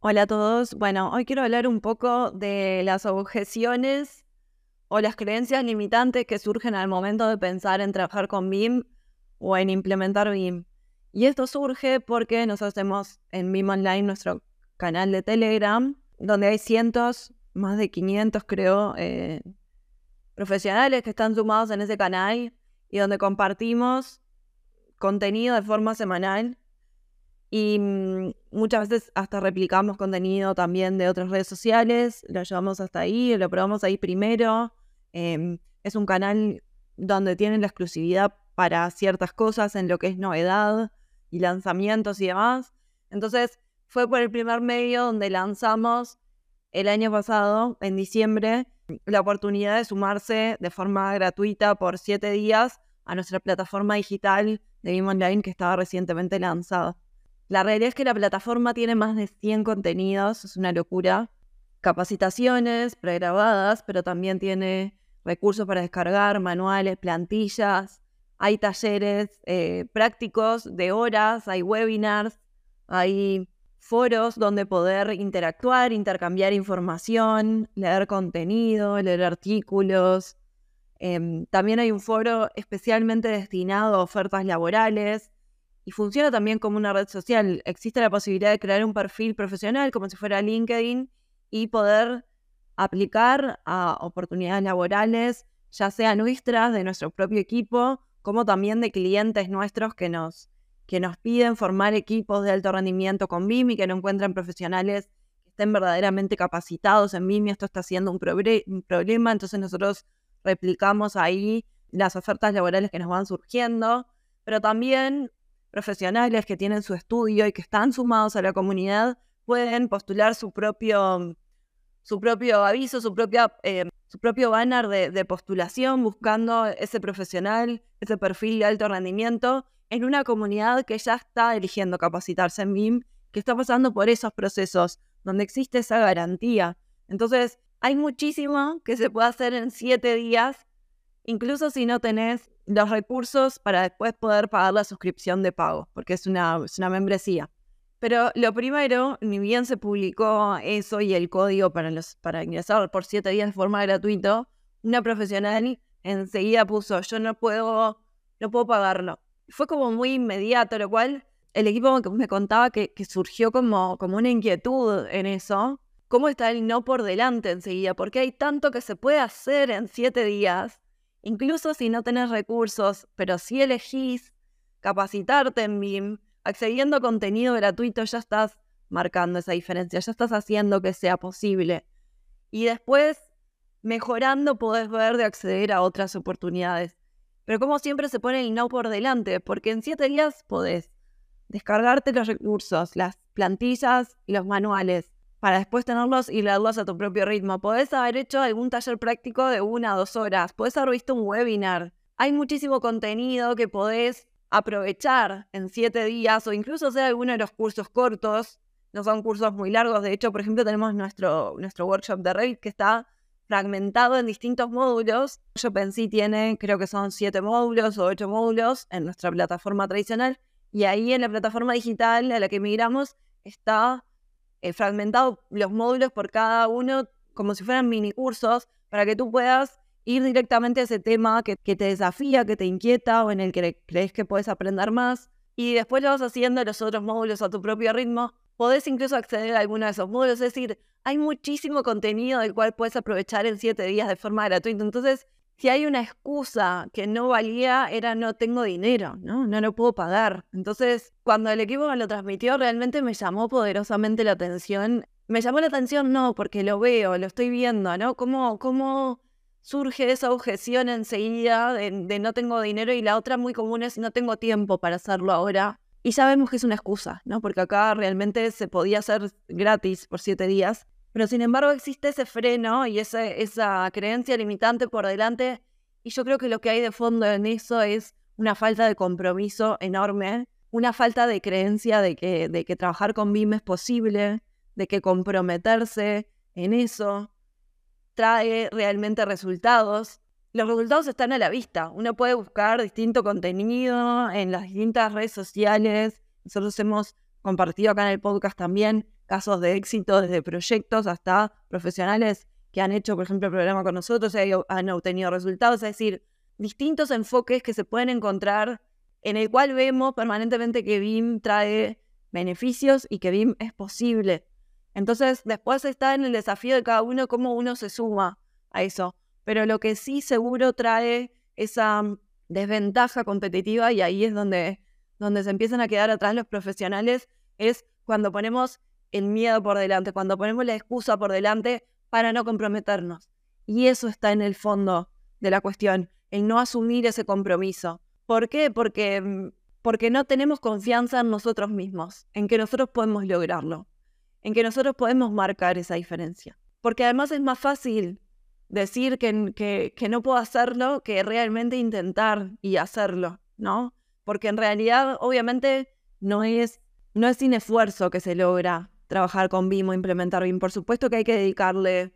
Hola a todos. Bueno, hoy quiero hablar un poco de las objeciones o las creencias limitantes que surgen al momento de pensar en trabajar con BIM o en implementar BIM. Y esto surge porque nos hacemos en BIM Online nuestro canal de Telegram, donde hay cientos, más de 500 creo, eh, profesionales que están sumados en ese canal y donde compartimos contenido de forma semanal y mm, muchas veces hasta replicamos contenido también de otras redes sociales, lo llevamos hasta ahí, lo probamos ahí primero. Em, es un canal donde tienen la exclusividad para ciertas cosas en lo que es novedad y lanzamientos y demás. Entonces fue por el primer medio donde lanzamos el año pasado, en diciembre, la oportunidad de sumarse de forma gratuita por siete días a nuestra plataforma digital de BIM Online que estaba recientemente lanzada. La realidad es que la plataforma tiene más de 100 contenidos, es una locura. Capacitaciones pregrabadas, pero también tiene recursos para descargar, manuales, plantillas. Hay talleres eh, prácticos de horas, hay webinars, hay foros donde poder interactuar, intercambiar información, leer contenido, leer artículos. Em, también hay un foro especialmente destinado a ofertas laborales y funciona también como una red social. Existe la posibilidad de crear un perfil profesional como si fuera LinkedIn y poder aplicar a oportunidades laborales, ya sea nuestras, de nuestro propio equipo, como también de clientes nuestros que nos, que nos piden formar equipos de alto rendimiento con BIM y que no encuentran profesionales que estén verdaderamente capacitados en BIM y esto está siendo un, un problema, entonces nosotros replicamos ahí las ofertas laborales que nos van surgiendo, pero también profesionales que tienen su estudio y que están sumados a la comunidad pueden postular su propio, su propio aviso, su, propia, eh, su propio banner de, postulación buscando ese profesional, ese perfil de alto rendimiento en una comunidad que ya está eligiendo capacitarse en BIM, que está pasando por esos procesos, donde existe esa garantía. Entonces, hay muchísimo que se puede hacer en siete días, incluso si no tenés los recursos para después poder pagar la suscripción de pago, porque es una, es una membresía. Pero lo primero, ni bien se publicó eso y el código para, los, para ingresar por siete días de forma gratuita, una profesional enseguida puso, yo no puedo, no puedo pagarlo. Fue como muy inmediato, lo cual el equipo me contaba que, que surgió como, como una inquietud en eso. ¿Cómo está el no por delante enseguida? Porque hay tanto que se puede hacer en siete días Incluso si no tenés recursos, pero si elegís capacitarte en BIM, accediendo a contenido gratuito, ya estás marcando esa diferencia, ya estás haciendo que sea posible. Y después, mejorando, podés ver de acceder a otras oportunidades. Pero como siempre se pone el no por delante, porque en siete días podés descargarte los recursos, las plantillas y los manuales, para después tenerlos y leerlos a tu propio ritmo. Podés haber hecho algún taller práctico de una o dos horas, podés haber visto un webinar. Hay muchísimo contenido que podés aprovechar en siete días o incluso hacer alguno de los cursos cortos. No son cursos muy largos. De hecho, por ejemplo, tenemos nuestro, nuestro workshop de Revit que está fragmentado en distintos módulos. Yo pensé tiene, creo que son siete módulos o ocho módulos en nuestra plataforma tradicional. Y ahí en la plataforma digital a la que migramos está eh, fragmentado los módulos por cada uno como si fueran mini cursos para que tú puedas ir directamente a ese tema que, te desafía, que te inquieta o en el que crees que puedes aprender más. Y después lo vas haciendo los otros módulos a tu propio ritmo. Podés incluso acceder a alguno de esos módulos. Es decir, hay muchísimo contenido del cual puedes aprovechar en siete días de forma gratuita. Entonces, si hay una excusa que no valía, era no tengo dinero, ¿no? No lo puedo pagar. Entonces, cuando el equipo me lo transmitió, realmente me llamó poderosamente la atención. Me llamó la atención no porque lo veo, lo estoy viendo, ¿no? Cómo, cómo surge esa objeción enseguida de, de no tengo dinero y la otra muy común es no tengo tiempo para hacerlo ahora. Y sabemos que es una excusa, ¿no? Porque acá realmente se podía hacer gratis por siete días, pero sin embargo existe ese freno y esa creencia limitante por delante. Y yo creo que lo que hay de fondo en eso es una falta de compromiso enorme, una falta de creencia de que, de que trabajar con BIM es posible, de que comprometerse en eso trae realmente resultados. Los resultados están a la vista. Uno puede buscar distinto contenido en las distintas redes sociales. Nosotros hemos compartido acá en el podcast también casos de éxito desde proyectos hasta profesionales que han hecho, por ejemplo, el programa con nosotros y han obtenido resultados. Es decir, distintos enfoques que se pueden encontrar en el cual vemos permanentemente que BIM trae beneficios y que BIM es posible. Entonces, después está en el desafío de cada uno cómo uno se suma a eso. Pero lo que sí seguro trae esa desventaja competitiva, y ahí es donde, donde se empiezan a quedar atrás los profesionales, es cuando ponemos el miedo por delante, cuando ponemos la excusa por delante para no comprometernos. Y eso está en el fondo de la cuestión, el no asumir ese compromiso. ¿Por qué? Porque, mm, porque no tenemos confianza en nosotros mismos, en que nosotros podemos lograrlo, en que nosotros podemos marcar esa diferencia. Porque además es más fácil decir que, que, que no puedo hacerlo que realmente intentar y hacerlo, ¿no? Porque en realidad, obviamente, no es, no es sin esfuerzo que se logra trabajar con BIM o implementar BIM. Por supuesto que hay que dedicarle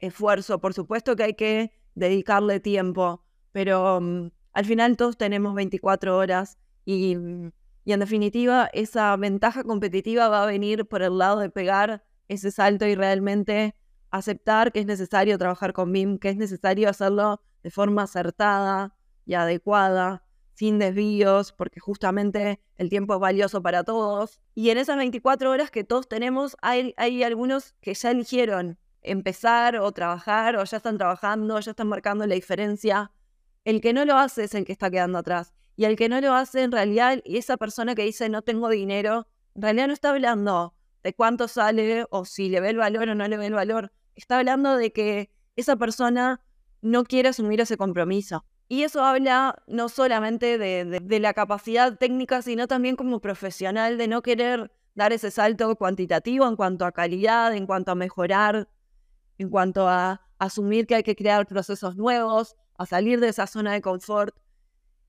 esfuerzo, por supuesto que hay que dedicarle tiempo, pero mm, al final todos tenemos 24 horas y, mm, y en definitiva esa ventaja competitiva va a venir por el lado de pegar ese salto y realmente aceptar que es necesario trabajar con BIM, que es necesario hacerlo de forma acertada y adecuada, sin desvíos, porque justamente el tiempo es valioso para todos. Y en esas 24 horas que todos tenemos, hay, hay algunos que ya eligieron empezar o trabajar, o ya están trabajando, ya están marcando la diferencia. El que no lo hace es el que está quedando atrás. Y el que no lo hace, en realidad, y esa persona que dice no tengo dinero, en realidad no está hablando de cuánto sale o si le ve el valor o no le ve el valor. Está hablando de que esa persona no quiere asumir ese compromiso. Y eso habla no solamente de, la capacidad técnica, sino también como profesional de no querer dar ese salto cuantitativo en cuanto a calidad, en cuanto a mejorar, en cuanto a asumir que hay que crear procesos nuevos, a salir de esa zona de confort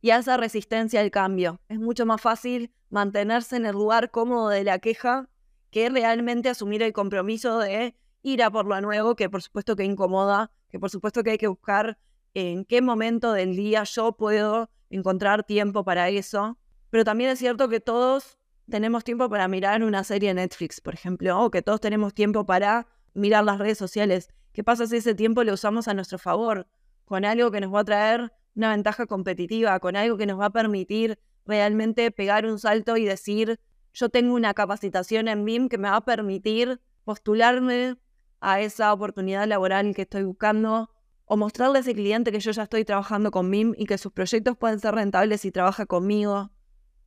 y a esa resistencia al cambio. Es mucho más fácil mantenerse en el lugar cómodo de la queja que realmente asumir el compromiso de ir a por lo nuevo, que por supuesto que incomoda, que por supuesto que hay que buscar en qué momento del día yo puedo encontrar tiempo para eso. Pero también es cierto que todos tenemos tiempo para mirar una serie de Netflix, por ejemplo, o que todos tenemos tiempo para mirar las redes sociales. ¿Qué pasa si ese tiempo lo usamos a nuestro favor? Con algo que nos va a traer una ventaja competitiva, con algo que nos va a permitir realmente pegar un salto y decir, yo tengo una capacitación en BIM que me va a permitir postularme a esa oportunidad laboral que estoy buscando o mostrarle a ese cliente que yo ya estoy trabajando con BIM y que sus proyectos pueden ser rentables si trabaja conmigo,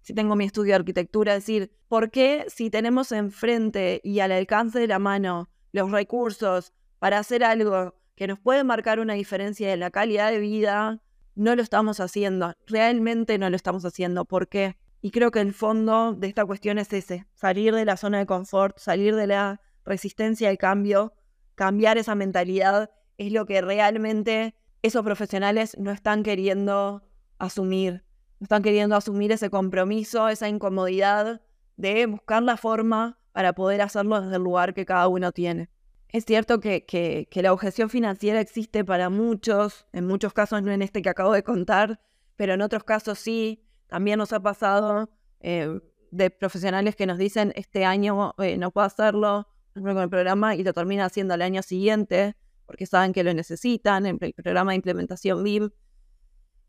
si tengo mi estudio de arquitectura. Es decir, ¿por qué si tenemos enfrente y al alcance de la mano los recursos para hacer algo que nos puede marcar una diferencia en la calidad de vida, no lo estamos haciendo? Realmente no lo estamos haciendo. ¿Por qué? Y creo que el fondo de esta cuestión es ese, salir de la zona de confort, salir de la resistencia al cambio, cambiar esa mentalidad es lo que realmente esos profesionales no están queriendo asumir. No están queriendo asumir ese compromiso, esa incomodidad de buscar la forma para poder hacerlo desde el lugar que cada uno tiene. Es cierto que, la objeción financiera existe para muchos, en muchos casos no en este que acabo de contar, pero en otros casos sí. También nos ha pasado eh, de profesionales que nos dicen este año eh, no puedo hacerlo con el programa y lo termina haciendo al año siguiente porque saben que lo necesitan, en el programa de implementación BIM.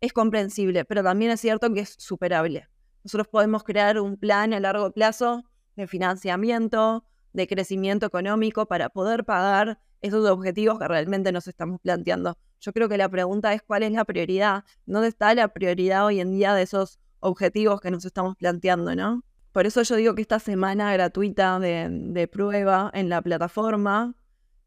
Es comprensible, pero también es cierto que es superable. Nosotros podemos crear un plan a largo plazo de financiamiento, de crecimiento económico para poder pagar esos objetivos que realmente nos estamos planteando. Yo creo que la pregunta es cuál es la prioridad, dónde está la prioridad hoy en día de esos objetivos que nos estamos planteando, ¿no? Por eso yo digo que esta semana gratuita de, de prueba en la plataforma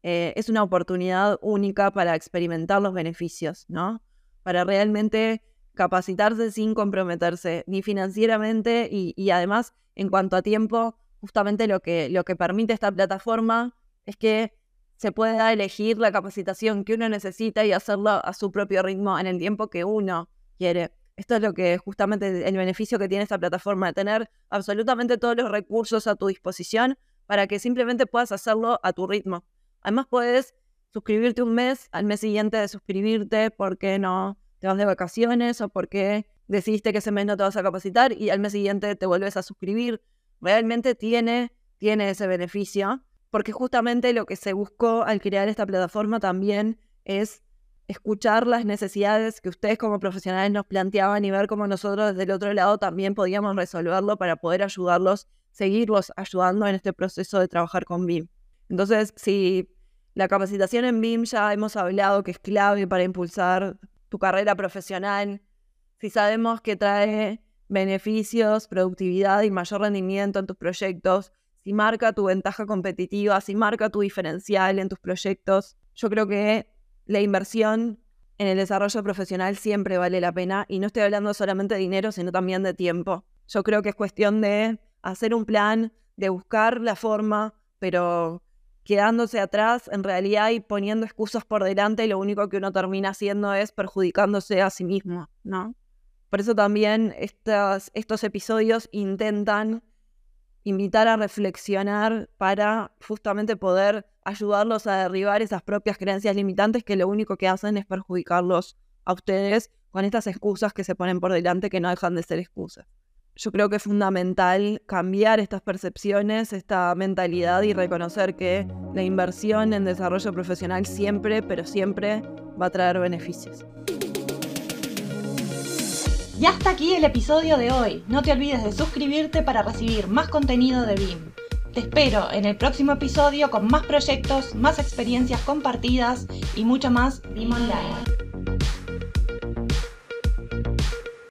eh, es una oportunidad única para experimentar los beneficios, ¿no? Para realmente capacitarse sin comprometerse, ni financieramente y, además en cuanto a tiempo, justamente lo que, permite esta plataforma es que se pueda elegir la capacitación que uno necesita y hacerlo a su propio ritmo en el tiempo que uno quiere. Esto es lo que justamente el beneficio que tiene esta plataforma, de tener absolutamente todos los recursos a tu disposición para que simplemente puedas hacerlo a tu ritmo. Además puedes suscribirte un mes, al mes siguiente de suscribirte porque no te vas de vacaciones o porque decidiste que ese mes no te vas a capacitar y al mes siguiente te vuelves a suscribir. Realmente tiene, tiene ese beneficio porque justamente lo que se buscó al crear esta plataforma también es escuchar las necesidades que ustedes como profesionales nos planteaban y ver cómo nosotros desde el otro lado también podíamos resolverlo para poder ayudarlos, seguirlos ayudando en este proceso de trabajar con BIM. Entonces, si la capacitación en BIM ya hemos hablado que es clave para impulsar tu carrera profesional, si sabemos que trae beneficios, productividad y mayor rendimiento en tus proyectos, si marca tu ventaja competitiva, si marca tu diferencial en tus proyectos, yo creo que la inversión en el desarrollo profesional siempre vale la pena y no estoy hablando solamente de dinero, sino también de tiempo. Yo creo que es cuestión de hacer un plan, de buscar la forma, pero quedándose atrás en realidad y poniendo excusas por delante, lo único que uno termina haciendo es perjudicándose a sí mismo, ¿no? Por eso también estos episodios intentan invitar a reflexionar para justamente poder ayudarlos a derribar esas propias creencias limitantes que lo único que hacen es perjudicarlos a ustedes con estas excusas que se ponen por delante que no dejan de ser excusas. Yo creo que es fundamental cambiar estas percepciones, esta mentalidad y reconocer que la inversión en desarrollo profesional siempre, pero siempre va a traer beneficios. Y hasta aquí el episodio de hoy. No te olvides de suscribirte para recibir más contenido de BIM. Te espero en el próximo episodio con más proyectos, más experiencias compartidas y mucho más BIM Online.